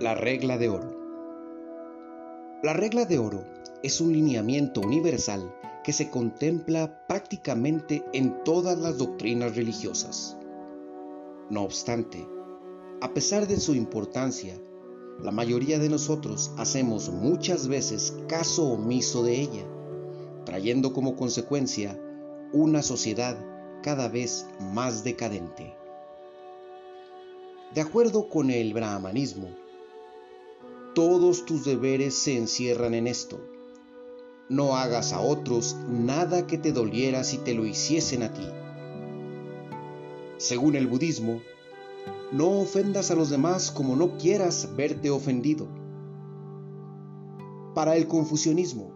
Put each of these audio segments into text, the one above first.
La regla de oro. La regla de oro es un lineamiento universal que se contempla prácticamente en todas las doctrinas religiosas. No obstante, a pesar de su importancia, la mayoría de nosotros hacemos muchas veces caso omiso de ella, trayendo como consecuencia una sociedad cada vez más decadente. De acuerdo con el brahmanismo, todos tus deberes se encierran en esto. No hagas a otros nada que te doliera si te lo hiciesen a ti. Según el budismo, no ofendas a los demás como no quieras verte ofendido. Para el confucianismo,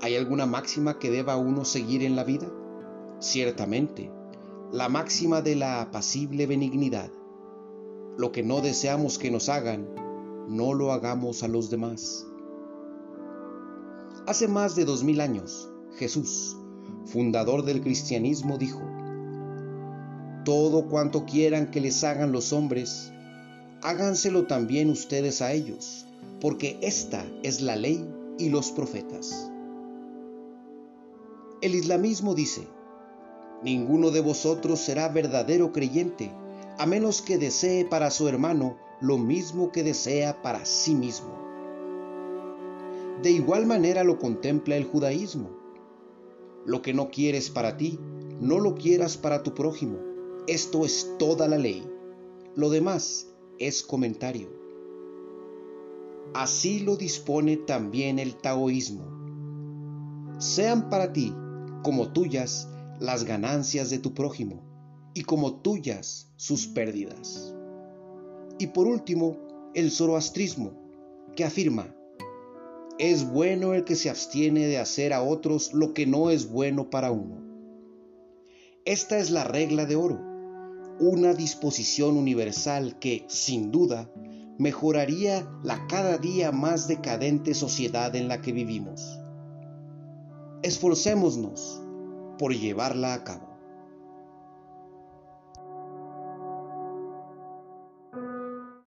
¿hay alguna máxima que deba uno seguir en la vida? Ciertamente, la máxima de la apacible benignidad. Lo que no deseamos que nos hagan, no lo hagamos a los demás. Hace más de dos mil años, Jesús, fundador del cristianismo, dijo, Todo cuanto quieran que les hagan los hombres, háganselo también ustedes a ellos, porque esta es la ley y los profetas. El islamismo dice, Ninguno de vosotros será verdadero creyente, a menos que desee para su hermano lo mismo que desea para sí mismo. De igual manera lo contempla el judaísmo. Lo que no quieres para ti, no lo quieras para tu prójimo. Esto es toda la ley. Lo demás es comentario. Así lo dispone también el taoísmo. Sean para ti como tuyas las ganancias de tu prójimo y como tuyas sus pérdidas. Y por último, el zoroastrismo, que afirma, es bueno el que se abstiene de hacer a otros lo que no es bueno para uno. Esta es la regla de oro, una disposición universal que, sin duda, mejoraría la cada día más decadente sociedad en la que vivimos. Esforcémonos por llevarla a cabo.